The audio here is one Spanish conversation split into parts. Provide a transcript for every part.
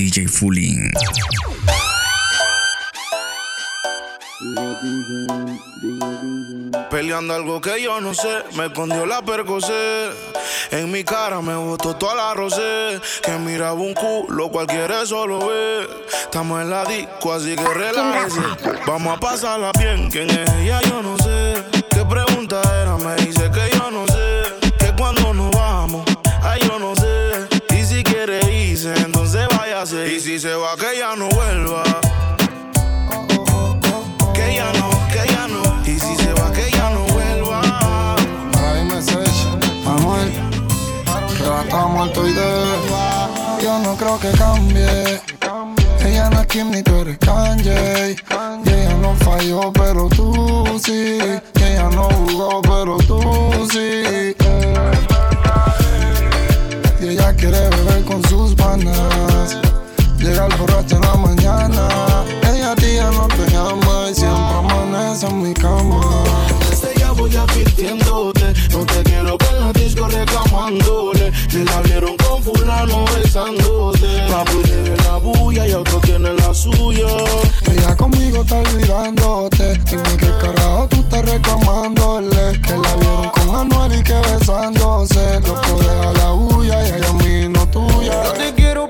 DJ Fulling. Peleando algo que yo no sé, me escondió la percocé. En mi cara me botó toda la rosé. Que miraba un culo, cualquiera solo ve. Estamos en la disco, así que relájese. Vamos a pasarla bien, quién es ella, yo no sé. ¿Qué pregunta era? Me dice que yo no sé. Y si se va, que ya no vuelva. Que ya no, que ya no. Y si se va, que ya no vuelva. Hay message, Manuel, que va a estar muerto y de Yo no creo que cambie. Ella no es Kim ni tú eres Kanye. Y ella no falló, pero tú sí. Y ella no jugó, pero tú sí. Y ella quiere beber con sus panas. Llega el borracho en la mañana. Ella a ti ya no te llama y siempre amanece en mi cama. Desde ya voy advirtiéndote No te quiero ver en la disco reclamándole Me la vieron con fulano besándote Papi tiene la bulla y otro tiene la suya Ella conmigo está olvidándote. Dime qué carajo tú estás reclamándole. Que la vieron con Anuel y que besándose. Loco, deja la bulla y ella a mí no tuya. No te quiero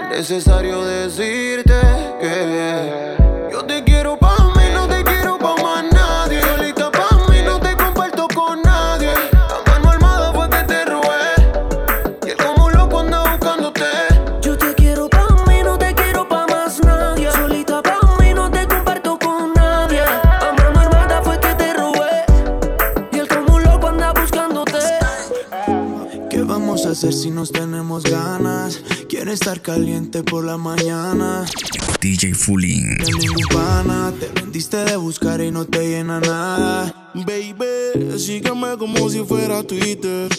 Es necesario decirte que yo te quiero pa' mí, no te quiero pa' más nadie. Solita pa' mí, no te comparto con nadie. La mano armada fue que te robé. Y él como loco anda buscándote. Yo te quiero pa' mí, no te quiero pa' más nadie. Solita pa' mí, no te comparto con nadie. A mano armada fue que te robé. Y él como loco anda buscándote. ¿Qué vamos a hacer si nos tenemos ganas? Quiero estar caliente por la mañana. DJ pana, te vendiste de buscar y no te llena nada. Baby, sígueme como si fuera Twitter.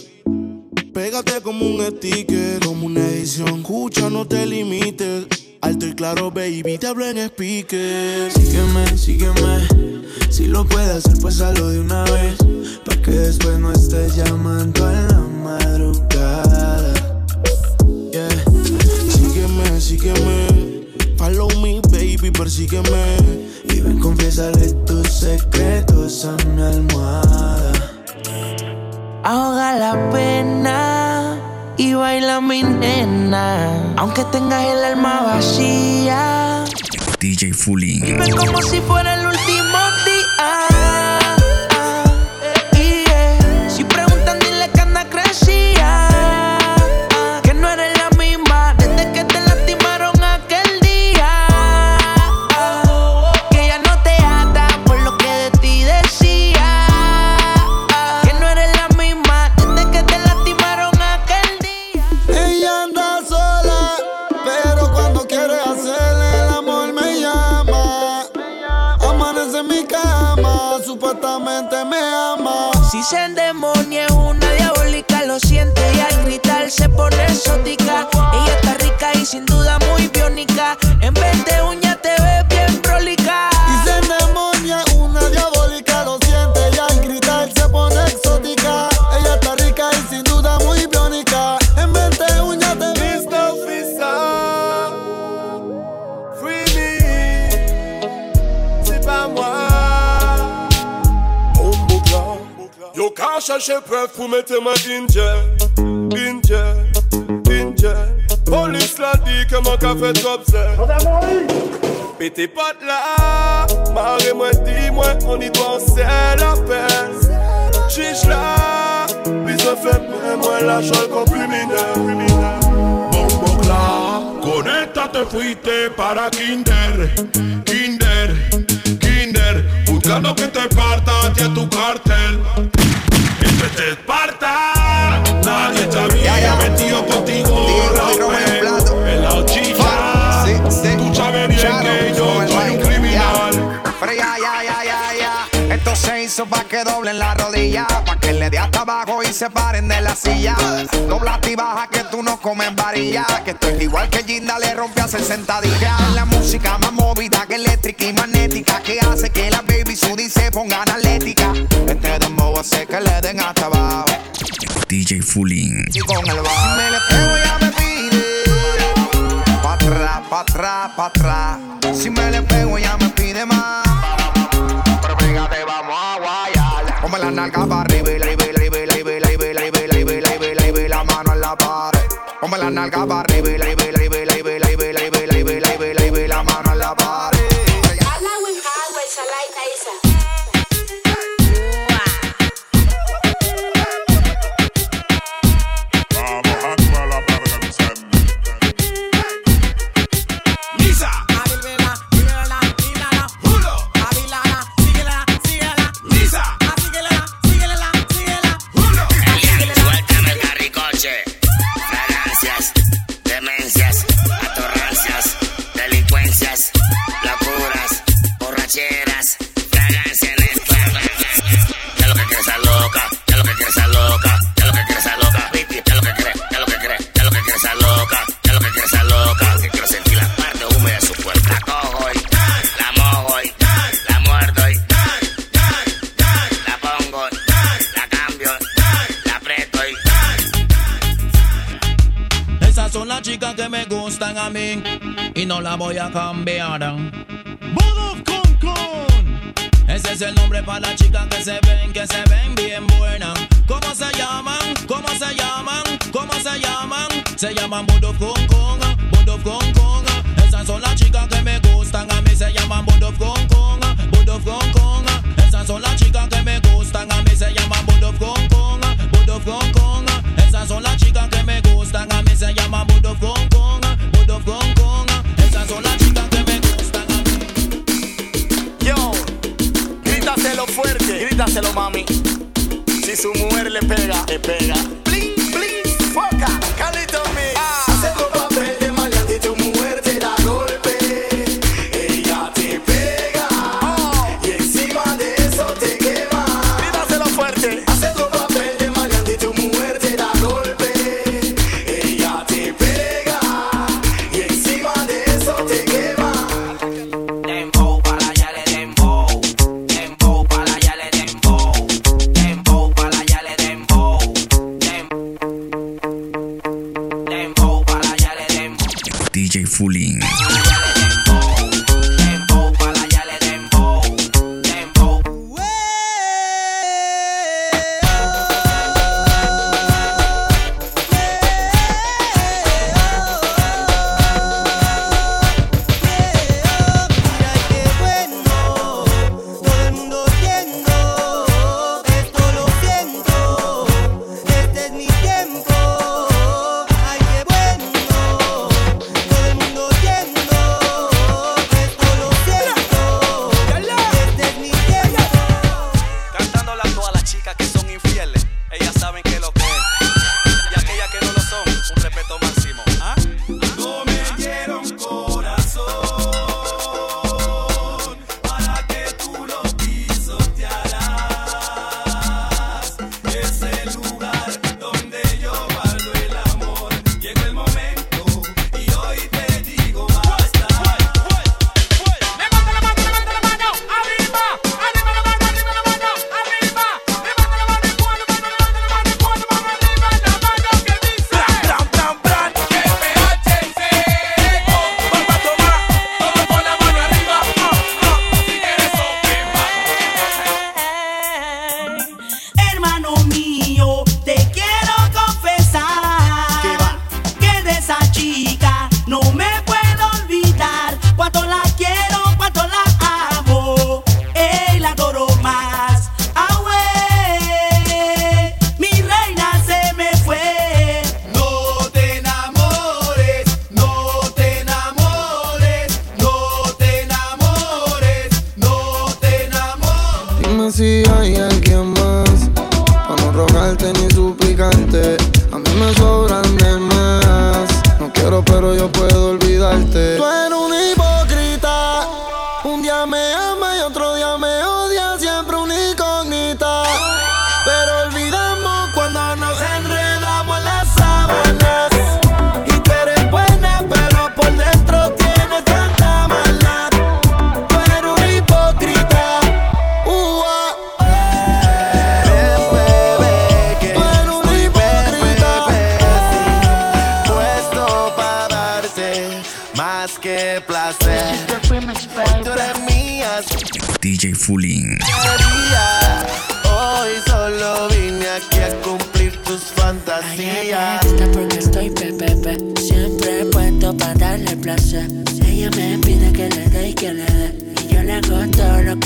Pégate como un sticker, como una edición. Escucha, no te limites. Alto y claro, baby, te hablo en speaker. Sígueme, sígueme. Si lo puedes hacer, pues hazlo de una vez. Pa' que después no estés llamando en la madrugada. Follow me, baby, persígueme. Y ven, confiésale tus secretos a mi almohada. Ahoga la pena y baila mi nena. Aunque tengas el alma vacía, DJ Fulling. vive como si fuera el último preuve pour mettre ma danger, danger, danger. Police l'a dit que mon café trop c'est. Pété pas de là, marre-moi, dis-moi, on y doit, on sait la peine. Chiche là, puis ça fait même moi la chole comme criminel, criminel. Bombocla, con esta te fuiste para Kinder, Kinder, Kinder, buscando que te parta hacia tu cartel. este Esparta. Nadie está bien ya, ya. metido contigo. Tiro, en plato. En la ochilla. Sí, sí. Tú sabes bien Charo, que yo soy un criminal. Pero ya, ya, ya, ya, ya. Esto se hizo pa' que doblen la rodilla. Pa' que le dé hasta abajo y se paren de la silla. Dobla y baja que tú no comes varilla. Que esto es igual que Ginda le rompe a 60 días. La música más movida que eléctrica y magnética. Que hace que la baby Sudi se ponga analética. Que le den hasta abajo. DJ Fulín. Y con el bajo. Me le pego ya me pide. Pa' atrás, pa' atrás, pa' atrás. Si me le pego ya me pide más. Pero fíjate, vamos a guayar. Ponme la nalga para arriba y la y la y la y la y la y la la la la la la la para las chicas que se ven, que se ven bien buenas. ¿Cómo se llaman? ¿Cómo se llaman? ¿Cómo se llaman? Se llaman Bodo con con, Bodo con con. Esas son las chicas que me gustan a mí, se llaman Bodo con con, Bodo con con. Esas son las chicas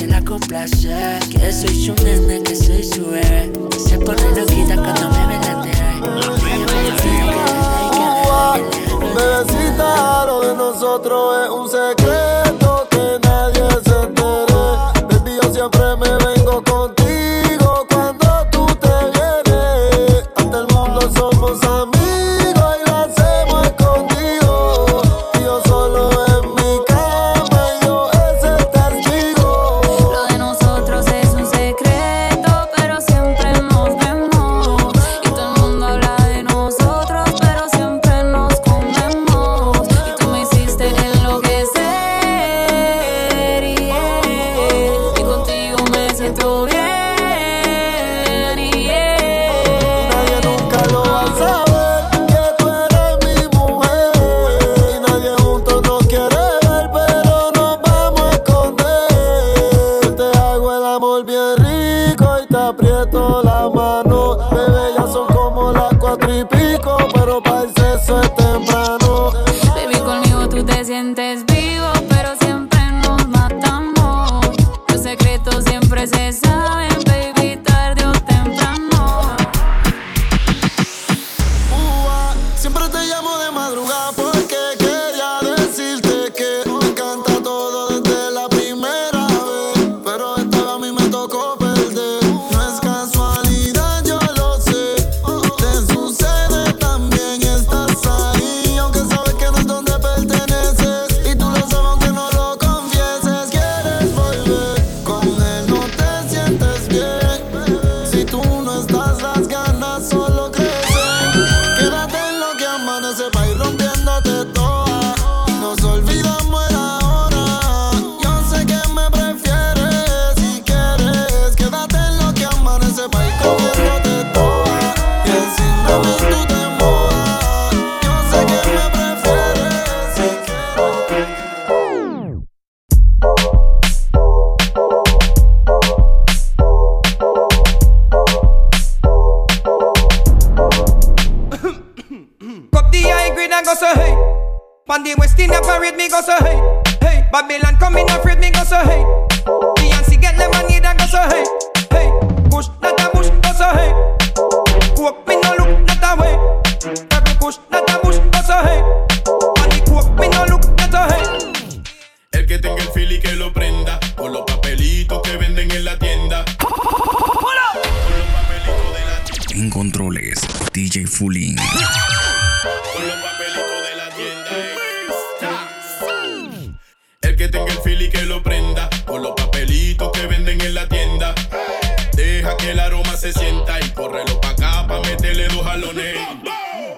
la complacer Que soy su nena, que soy su bebé. Que se pone loquita cuando me ve la Bebecita, lo de nosotros es un secreto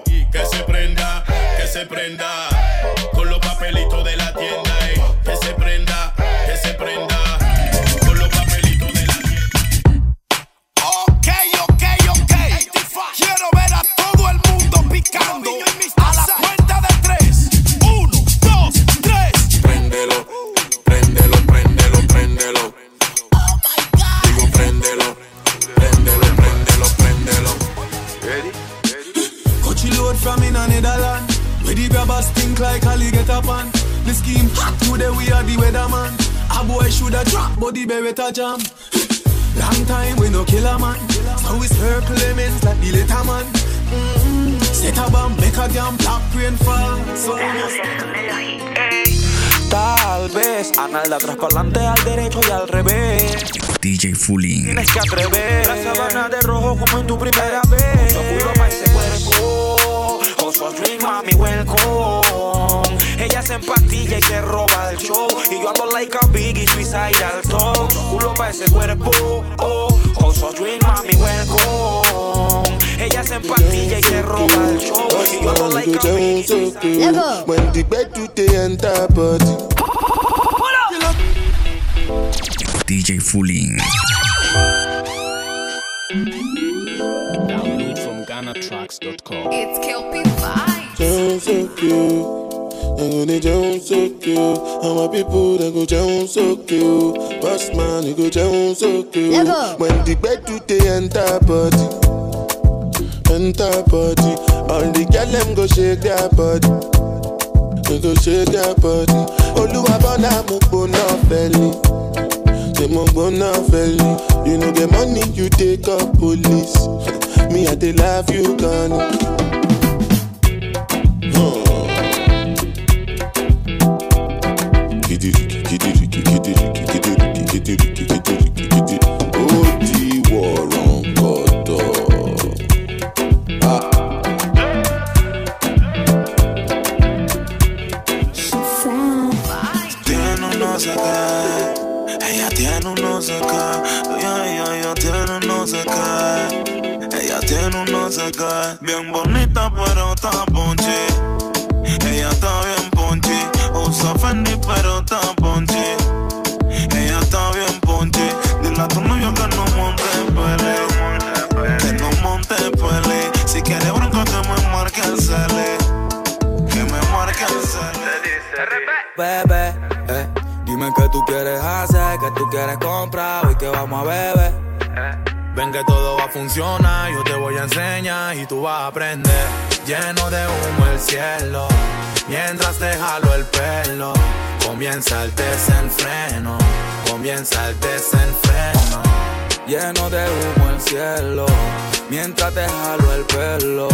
Y que se prenda, que se prenda. jam. Long Tal vez, anal de al derecho y al revés. DJ Fulin. Tienes que atrever. La sabana de rojo como en tu primera vez. Mucho culo para ese cuerpo. Oso dream, mami, welcome. Ella se empastilla y se roba el show. Y yo ando like a big y biggie, suicidal top. Culo pa' ese cuerpo. Oh, oh, so dream, mami, welcome. Ella se empastilla y se roba el show. Y yo ando like a biggie, suicidal When the bed to the entire body. DJ Fulin. Download from GhanaTracks.com. It's Kelpie Vibes. And when they jump so cute, all my people they go jump so cute. Boss man, you go jump so cute. When the bed do they enter body, enter body. All the girl them go shake their body, they go shake their body. Oluwa bona mo bona feli. Say mo bona feli. You know the money you take up police. Me I they love you, gun. Huh. Lleno de humo el cielo, mientras te jalo el pelo. Comienza el desenfreno, comienza el desenfreno. Lleno de humo el cielo, mientras te jalo el pelo.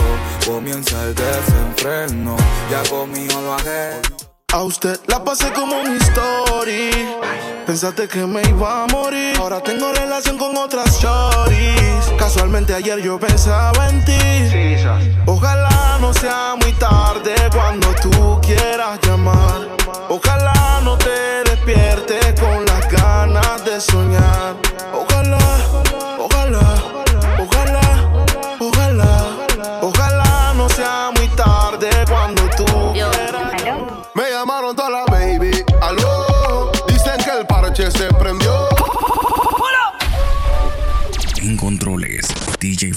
Comienza el desenfreno, ya conmigo lo bajé. A usted la pasé como un story. Pensaste que me iba a morir. Ahora tengo relación con otras shorties. Casualmente ayer yo pensaba en ti. Ojalá no sea muy tarde cuando tú quieras llamar. Ojalá no te despiertes con las ganas de soñar. Ojalá,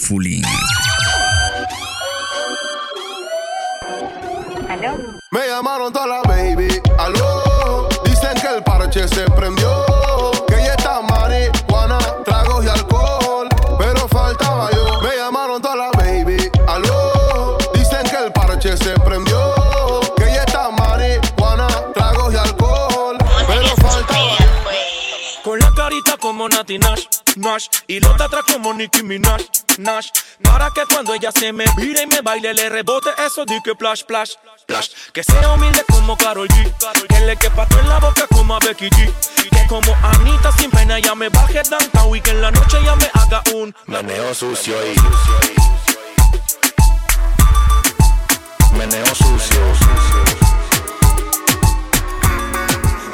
DJ Y los de atrás como Nicki Minaj, Nash. Para que cuando ella se me vire y me baile Le rebote eso de que plash, plash, plash Que sea humilde como Karol G Que le quepa todo en la boca como a Becky G. Que como Anita sin pena ya me baje downtown Y que en la noche ya me haga un Meneo sucio y Meneo sucio.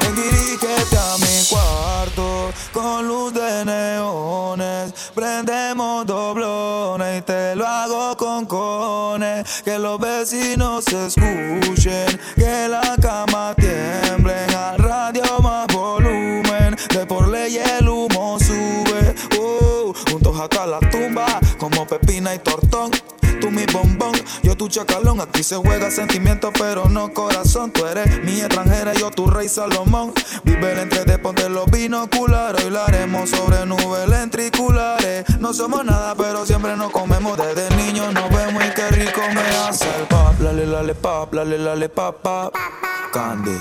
Enguiriquete a mi cuarto con luz de neones. Prendemos doblones y te lo hago con cones. Que los vecinos se escuchen, que la cama tiemble. Al radio más volumen, de por ley el humo sube. Uh, juntos hasta la tumba, como pepina y tortón. Tu chacalón. Aquí se juega sentimiento, pero no corazón. Tú eres mi extranjera, yo tu rey Salomón. Vive el entre de ponte los binoculares. Hoy sobre nubes lentriculares. No somos nada, pero siempre nos comemos. Desde niños nos vemos y qué rico me hace el pop. Lale, lale, pop, lale, lale, pop, pop. Candy,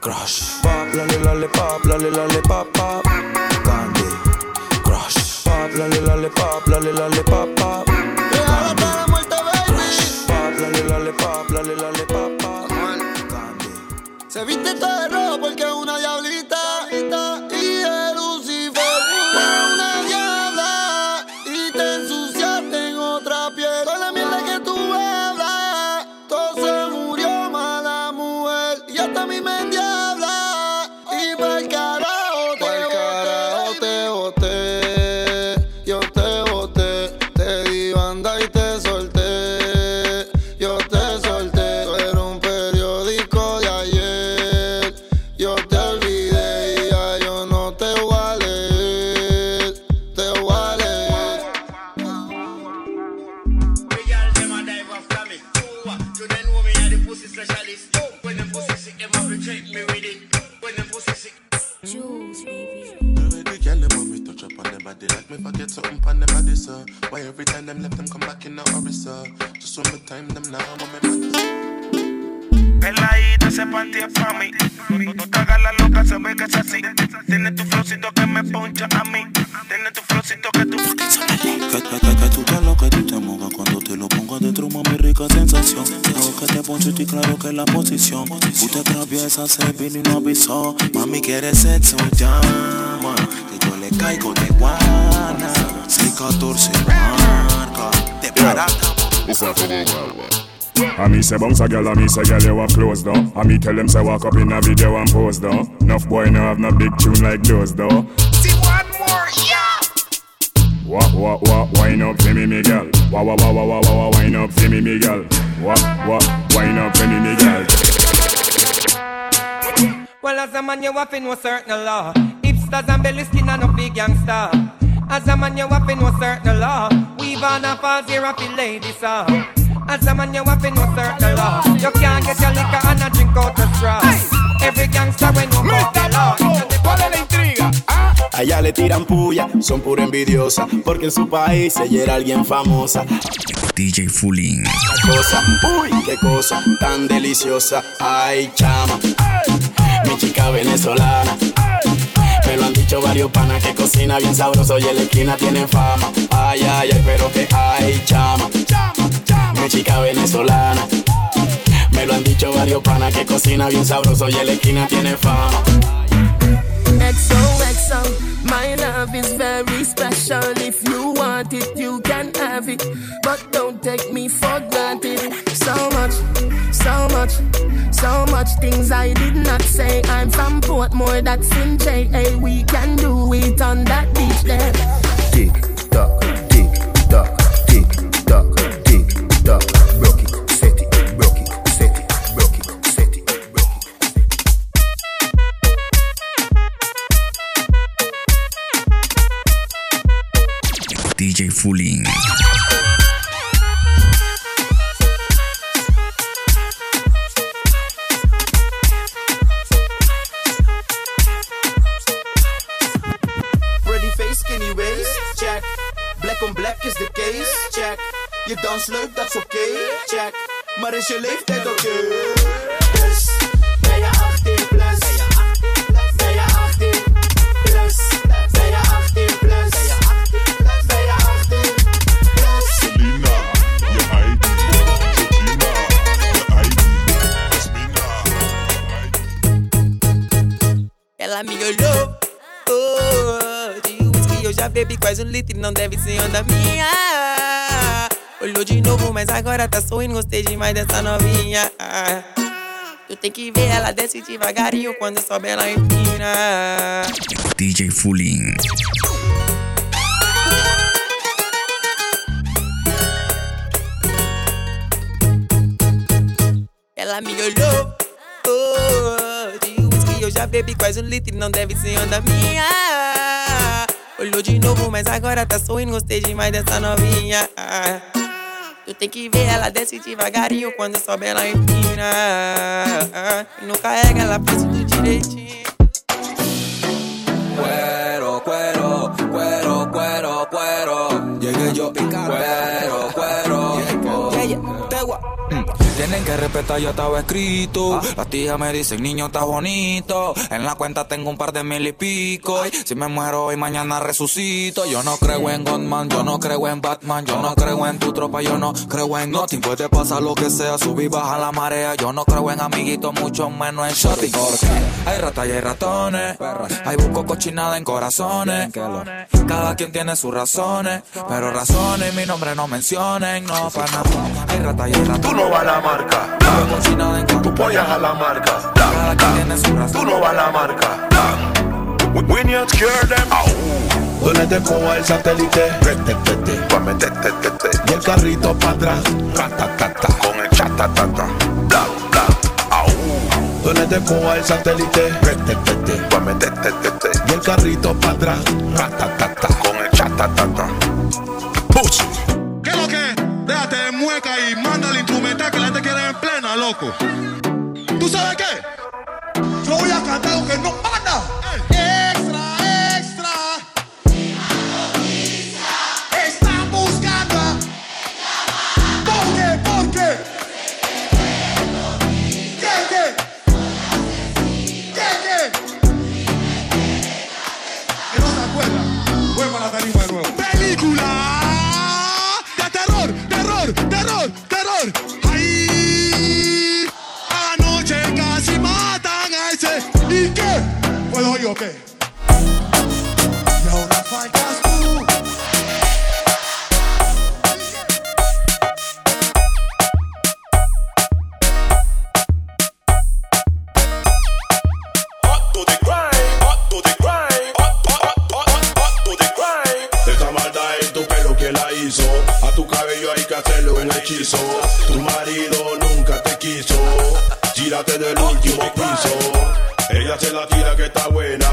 crush. Pop, lale, lale, pop, lale, lale, pop, pop. Candy, crush. Pop, lale, lale, pop, lale, lale, pop. Pop, anda y te say bounce a girl, I me say girl you up close though. I me tell them say walk up in a video and pose though. Enough boy no have no big tune like those though. See one more, yeah. Wah wah wah, wine up for me, me girl. Wah wah wah wah wah wah, wah wine up for me, me girl. Wah wah, wine up for me, me girl. Well, as a man, you have to know certain law. Hipsters and belly skin and no big gangster. As a man, you have to know certain law. Weave on a falls here, a feel ladies, uh. As a man, you have know certain law. You can't get your liquor and a drink out the straw. Every gangster when walk the law. ¿Cuál es la intriga? Allá le tiran puya, son pura envidiosa, porque en su país ella era alguien famosa. DJ Fulling. Cosa, uy, qué cosa tan deliciosa. Ay, chama, mi chica venezolana. Me lo han dicho varios panas que cocina bien sabroso y en la esquina tiene fama. Ay, ay, ay, pero que ay, chama, mi chica venezolana. Me lo han dicho varios panas que cocina bien sabroso y en la esquina tiene fama. XOXO, my love is very special. If you want it, you can have it. But don't take me for granted. So much, so much, so much things I did not say. I'm from Portmore, that's in JA. We can do it on that beach there. Tick tock, tick tock, DJ Fulling. Pretty face, skinny waist, check. Black on black is the case, check. Je dans leuk, dat is oké, check. Maar is je leeftijd oké? Dus, um litro, não deve ser onda minha. Olhou de novo, mas agora tá sorrindo, gostei demais dessa novinha. Tu tem que ver, ela desce devagarinho, quando sobe ela empina. DJ Fulling. Ela me olhou, oh, de whisky eu já bebi quase um litro, não deve ser onda minha. Olhou de novo, mas agora tá sorrindo, gostei demais dessa novinha. Tu tem que ver, ela desce devagarinho, quando sobe ela empina. E não carrega, ela faz tudo direitinho. Tienen que respetar, ya estaba escrito. Las tías me dicen, niño, estás bonito. En la cuenta tengo un par de mil y pico. Y si me muero hoy, mañana resucito. Yo no creo en Godman, yo no creo en Batman. Yo no creo en tu tropa, yo no creo en nothing. Puede pasar lo que sea, subir, baja la marea. Yo no creo en amiguitos, mucho menos en shorty. Porque hay ratas y hay ratones. Hay busco cochinada en corazones. Cada quien tiene sus razones. Pero razones mi nombre no mencionen. No, para nada. Hay ratas y hay ratones. Tú no vas a la marca. Tú pollas a la marca. Tú no vas a la marca. We, we need to cure them. Coja el satélite, rete, tete. Y el carrito para atrás, ratatata. Con el chatatata. Bla, bla. Te coja el satélite, rete, tete. Y el carrito para atrás, ratatata. Con el chatatata. Pussy. De mueca y manda el instrumental que la gente quiere en plena, loco. ¿Tú sabes qué? Yo voy a cantar lo que no manda. A tu cabello hay que hacerle un hechizo. Tu marido nunca te quiso. Tírate del último piso. Ella se la tira que está buena.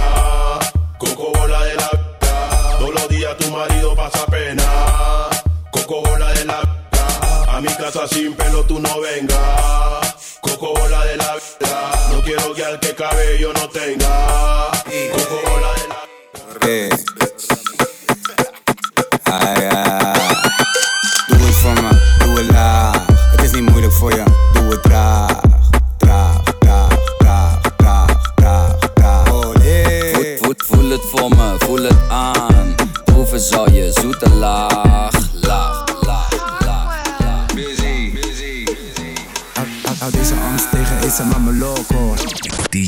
Coco bola de la vida. Todos los días tu marido pasa pena. Coco bola de la vida. A mi casa sin pelo tú no vengas. Coco bola de la vida. No quiero que al que cabello no tenga. Coco bola de la Eh.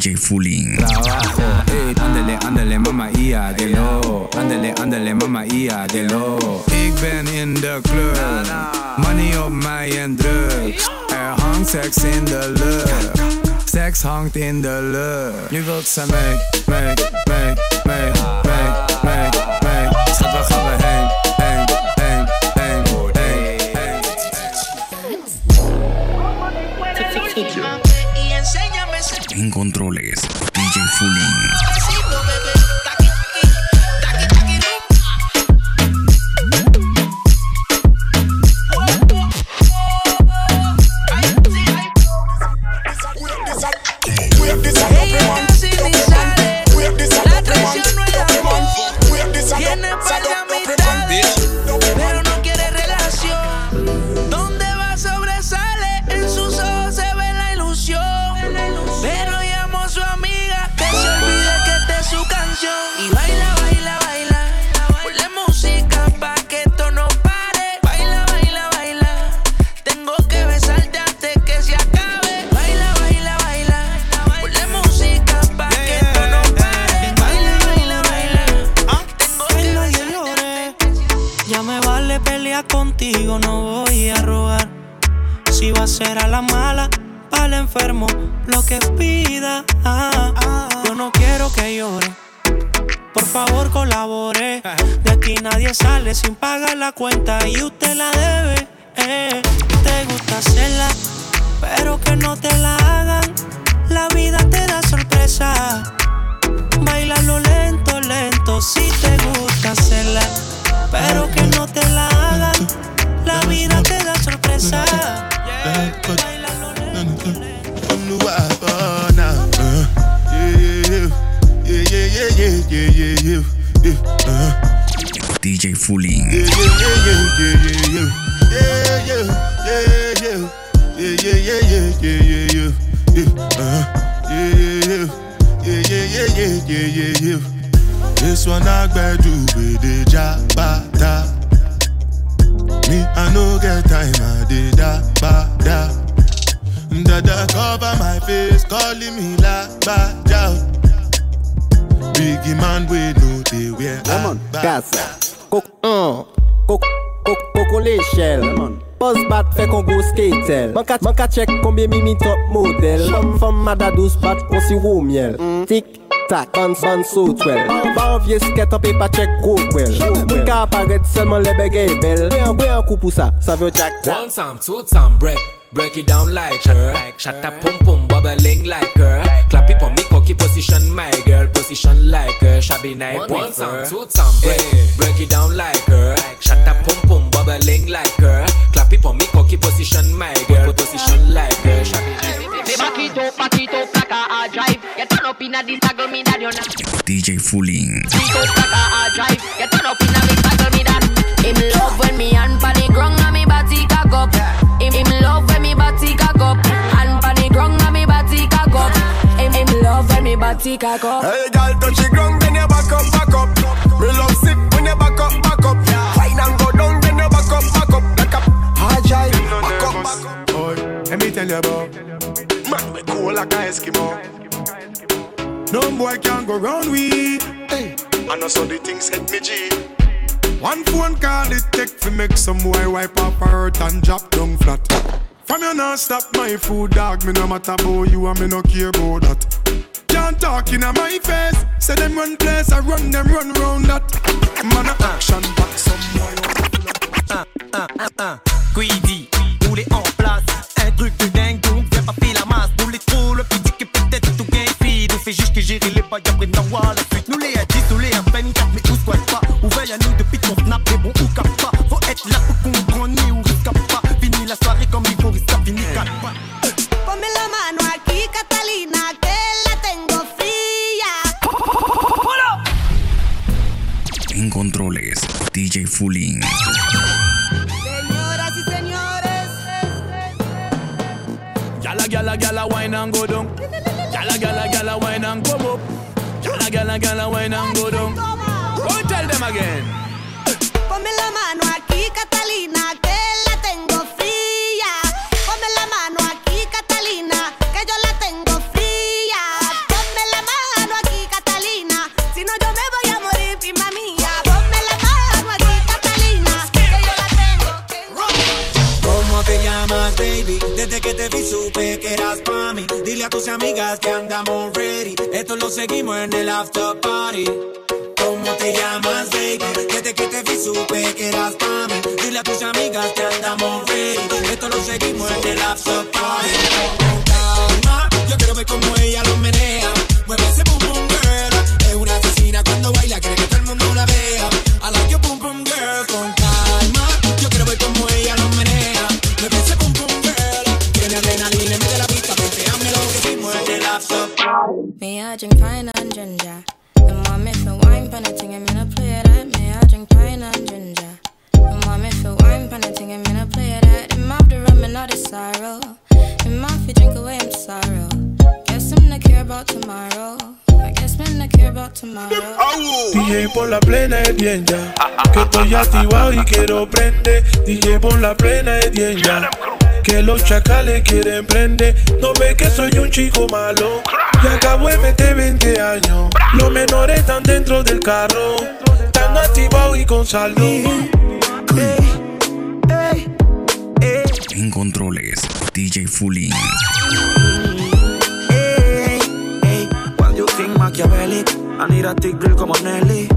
DJ Fooling. Trabajo, ey, mama, ia, de lo. Mama, ia, de lo. Ik ben in de club, money op mij en drugs. Er hangt seks in de lucht, seks hangt in de lucht. Nu wilt ze mee, mee, mee, mee, mee, mee, mee. Schat, waar gaan we heen, Controles, DJ Fooling. yeah, yeah, yeah, yeah, yeah, yeah, yeah. This one I bad you with the jabata. Me, I no get time, I did da ba da. Dada cover my face, calling me la ba da. Biggie man, we know they wear. Come on, Gaza. Cook, uh, cook, cook, cook, cook, cook, cook, cook, cook, cook, cook, cook, cook, cook, cook, Poz bat fe kon go skatel Man ka chek konbyen mi mi top model. Fom mada dos bat kon si wou miel. Tik tak, ban ban so twel. Ba an vie sket an pe pa chek go kwel. Moun ka aparet selman lebe gey bel. Bwe an kou pou sa, sa vyo jack One time, two time, break Break it down like her. Shut up, pum pum, bubbling like her. Clap it for me, cocky position my girl Position like her, shabby night One time, two time, break Break it down like her. Shut up, pum pum bubbling like her. Clap it for me, cocky position, my girl. Position like her. Shabby back it up, back it up like a drive. You turn up in a this taggle me that you not. DJ Fooling. Back it up like a drive. You turn up in a this taggle me that. Him love when me hand pan the ground and me body cock up. Him, him love when me body cock up. Hand pan the ground and me body cock up. Him, him love when me body cock up. Hey, girl, touch the ground, then you back up, back up. Me love Let me tell you about man we cool like a Eskimo. No boy can go round with, Hey, I know some the things hit me G. One phone call it take to make some boy wipe up hurt and drop down flat. From you not stop my food dog, me no matter about you and me no care about that. Can't talk in my face, say them run place, I run them run round that. Man a action back some boy. Un, un, un, en place. gérer les. La Ponme la mano aquí, Catalina, que la tengo fría. En controles, DJ Fulin. Señoras y señores. Yala, yala, yala, wine and go. Gyal a gyal a gyal a wine and go down. Go and tell them again. Ponme la mano aquí, Catalina, que la tengo fría. Ponme la mano aquí, Catalina, que yo la tengo fría. Ponme la mano aquí, Catalina, si no yo me voy a morir, prima mía. Ponme la mano aquí, Catalina, que yo la tengo. ¿Cómo te llamas, baby? Desde que te vi supe que eras pa' mí. Dile a tus amigas que andamos ready. Esto lo seguimos en el after party. ¿Cómo te llamas, baby? Desde que te vi supe que eras pa' mí. Dile a tus amigas que andamos ready. Esto lo seguimos en el after party. Calma, yo quiero ver cómo ella lo menea. Activado y quiero prender. DJ por la plena es bien ya. Que los chacales quieren prender. No ve que soy un chico malo. Y acabo de meter 20 años. Los menores están dentro del carro. Están activados y con saldo. En controles, DJ Fulling. While you think Machiavelli, I need a thick girl como Nelly.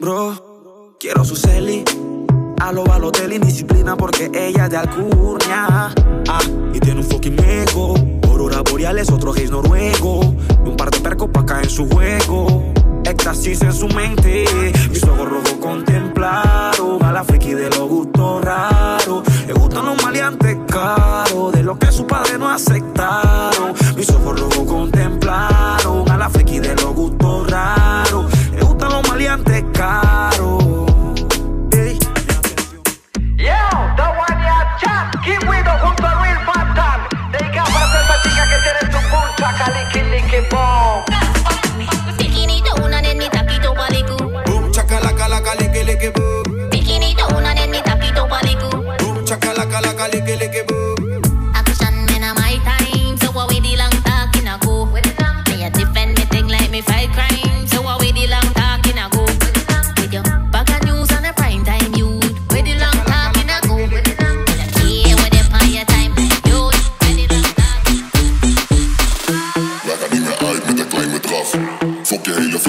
Bro, quiero su celi. A lo Balotelli, disciplina porque ella es de Alcurnia. Ah, y tiene un fucking ego. Aurora boreales, otro gays noruego. Y un par de percos pa' caer en su juego. Éxtasis en su mente. Mis ojos rojos contemplaron a la friki de los gustos raros. Le gustan los maleantes caros, de lo que sus padres no aceptaron. Mis ojos rojos contemplaron a la friki de los gustos raros. Le gustan los maleantes caros. Chat, keep with the junto a Real Phantom. Dedica para esa chica que tiene tu punta. Bikinito, una. Boom, chacalaca, la calique, lique, boom. Bikinito, una de mis taquitos palicu. Boom, chacalaca, la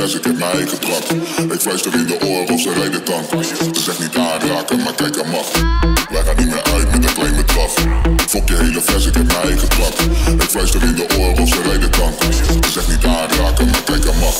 ik heb mijn eigen trap. Ik fluister in de oren of ze rijden tank. Ze zegt niet aanraken, maar kijk aan mag. Wij gaan niet meer uit met een klein bedrag. Fok je hele fles, ik heb mijn eigen trap. Ik fluister in de oren of ze rijden tank. Ze zegt niet aanraken, maar kijk aan mag.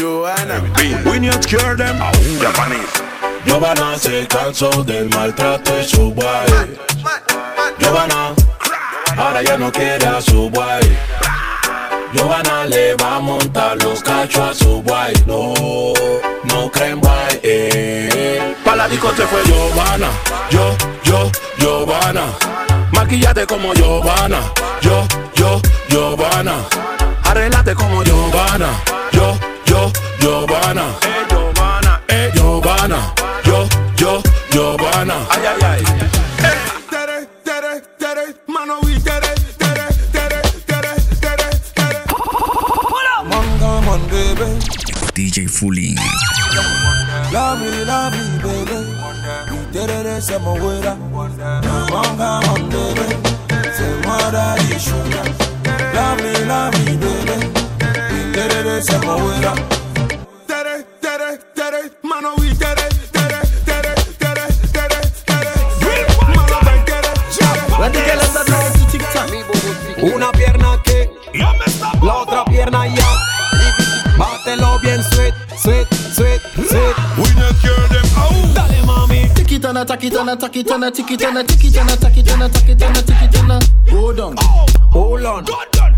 Jo, Joanna. We need to cure them. Japanese. Giovanna se cansó del maltrato de su guay. Giovanna, ahora ya no quiere a su guay. Giovanna le va a montar los cachos a su guay. No, no creen guay. Eh. Pa' la disco se fue Giovanna. Yo, yo, Giovanna. Maquillate como Giovanna. Yo, yo, Giovanna. Arreglate como Giovanna. Yo, yo, Giovanna. Eh, Giovanna. Eh, Giovanna. Yo, yo, Giovanna. Ay, ay, ay. Tere, tere, tere, mano y tere, tere, tere, tere, tere, tere. Manga, man, baby. DJ Fulin. Baby. Mi terere se baby. Se baby. You did it, c'est mon wera. Tere, tere, tere, mano y tere, tere, tere, tere, tere, tere. Mano ven, tere, tere. Una pierna que, la otra pierna ya. Bátelo bien, sweet, sweet, sweet, sweet. We not care them out. Dale, mami. Tikitana, takitana, takitana, tikitana, tikitana, takitana, takitana, tikitana. Go down. Oh, Hold on.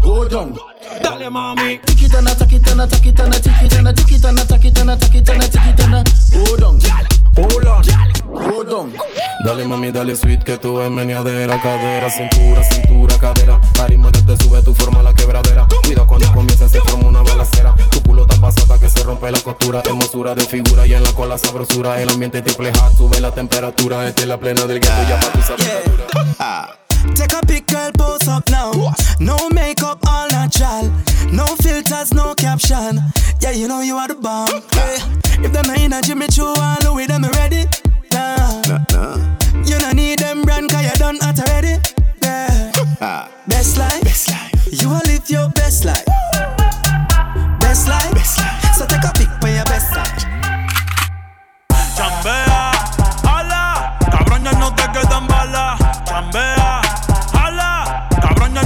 Go down. Dale, mami. Tikitana, takitana, takitana, tikitana, tikitana, takitana, takitana, tikitana. Go down. Hold on. Down. Dale mami, dale sweet que tú es meneadera, cadera, cintura, cintura, cadera. Arimar te sube tu forma la quebradera. Cuida cuando comienza se forma una balacera. Tu culo está pasada que se rompe la costura. Hermosura de figura y en la cola sabrosura. El ambiente triple hot, sube la temperatura. Esta es la plena del gueto ya pa' tu sabor. Take a pic, girl, pose up now. No makeup, all natural. No filters, no caption. Yeah, you know you are the bomb. Yeah. If them ain't a Jimmy Choo and Louis, them ready. Nah. nah. You don't need them brand, cause you done at already. Yeah. Best life. Best life. You will live your best life. Best life. Best life. So take a pic for your best life. Chambea, ala, cabrón ya no te quedan balas. Chambea,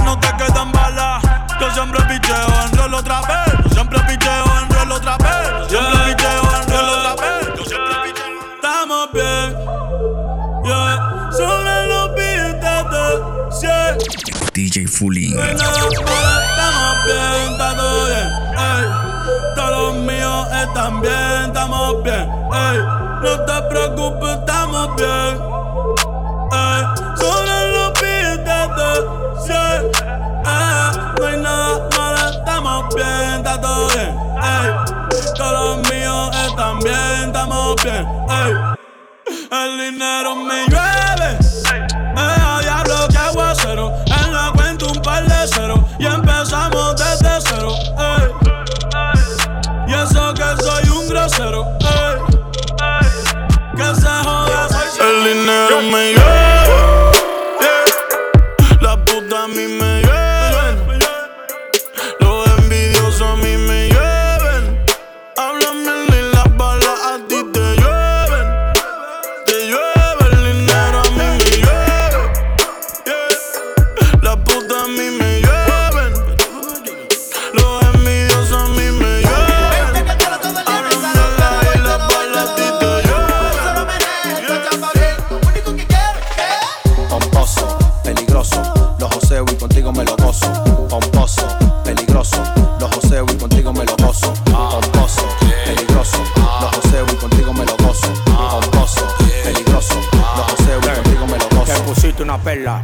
no te quedan balas. Yo siempre picheo en rol otra vez. Yo siempre picheo en rol otra vez. Yo siempre picheo en rol otra vez. Yo siempre picheo. Estamos bien, yeah. Sobre los billetes de 100. DJ Fully. Estamos bien, está todo bien, ey. Todos los míos están bien, estamos bien, ey. No te preocupes, estamos bien, billetes de 100, ey. No hay nada malo, estamos bien, está todo bien. Todos los míos están bien, estamos bien. El dinero me llueve. Me deja diablo que aguacero. En la cuenta un par de cero. Y empezamos desde cero. ey. Y eso que soy un grosero.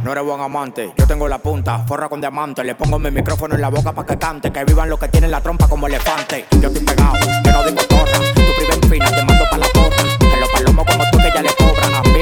No eres buen amante. Yo tengo la punta, forra con diamante. Le pongo mi micrófono en la boca pa' que cante. Que vivan los que tienen la trompa como elefante. Yo estoy pegado, yo no digo torra. Tu priva en fina, te mando pa' la torra. En los palomos como tú que ya le cobran.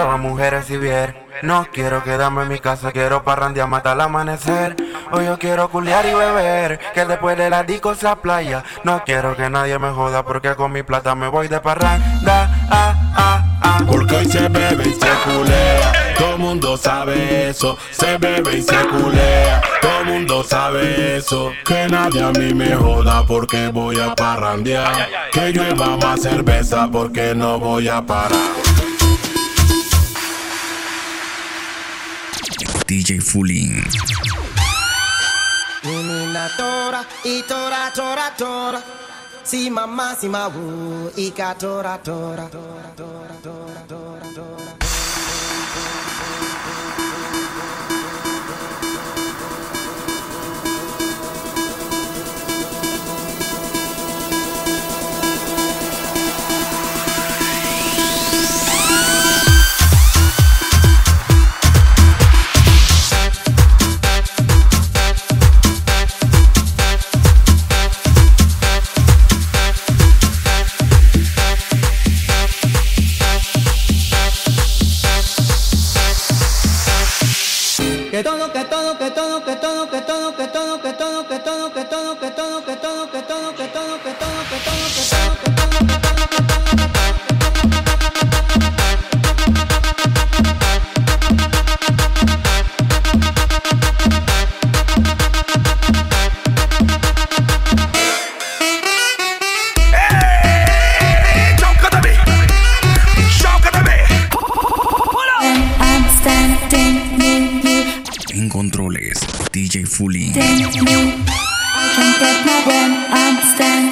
a mujeres y bien. No quiero quedarme en mi casa, quiero parrandear hasta el amanecer. Hoy yo quiero culiar y beber, que después de la disco sea playa. No quiero que nadie me joda porque con mi plata me voy de parranda. Ah, ah, ah, porque hoy se bebe y se culea, todo mundo sabe eso. Se bebe y se culea, todo mundo sabe eso. Que nadie a mí me joda porque voy a parrandear. Que llueva más cerveza porque no voy a parar. DJ Fulin. Menina tora y tora tora tora. Si mamá si mahu y catora tora tora tora tora tora tora. I can't get my when I'm standing.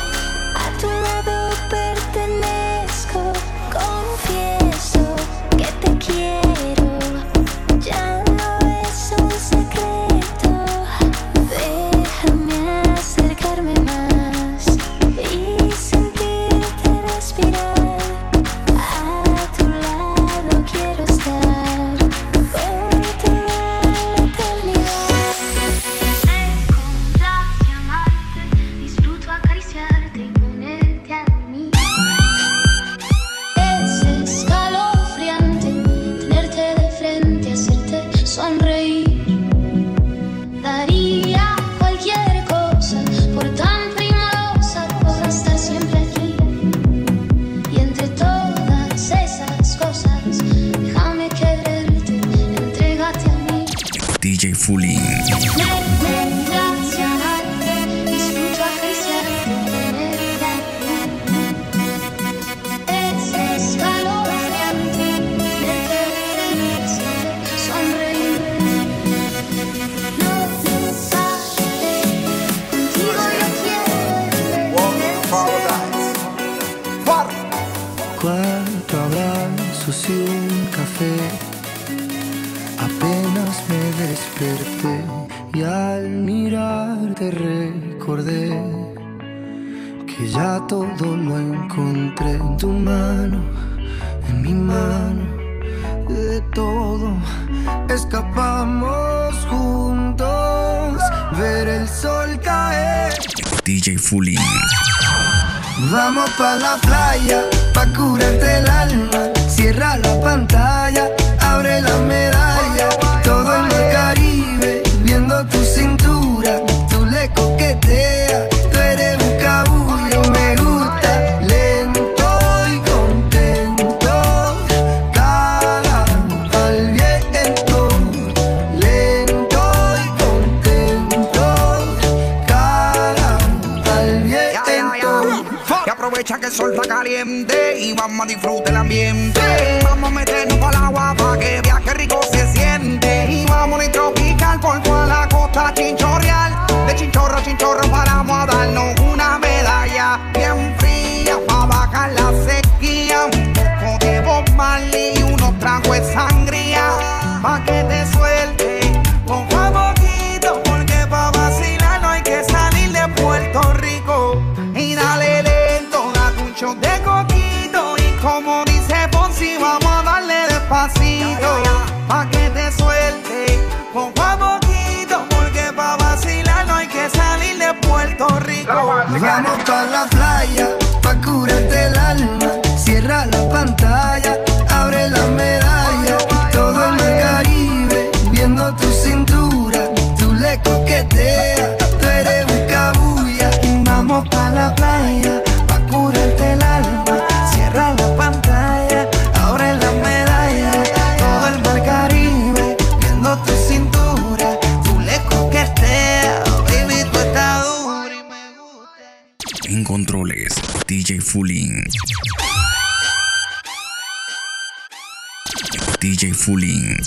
que el sol está caliente y vamos a disfrutar el ambiente. Vamos a meternos para el agua para que viaje rico se siente. Y vamos a tropical por toda la costa chinchorreal. De chinchorro a chinchorro paramos a darnos una medalla bien fría para bajar la sequía. Un poco de Bob y unos tragos de sangría para que te suelte. Con poquito porque para vacilar no hay que salir de Puerto Rico. Vamos para la Fulín.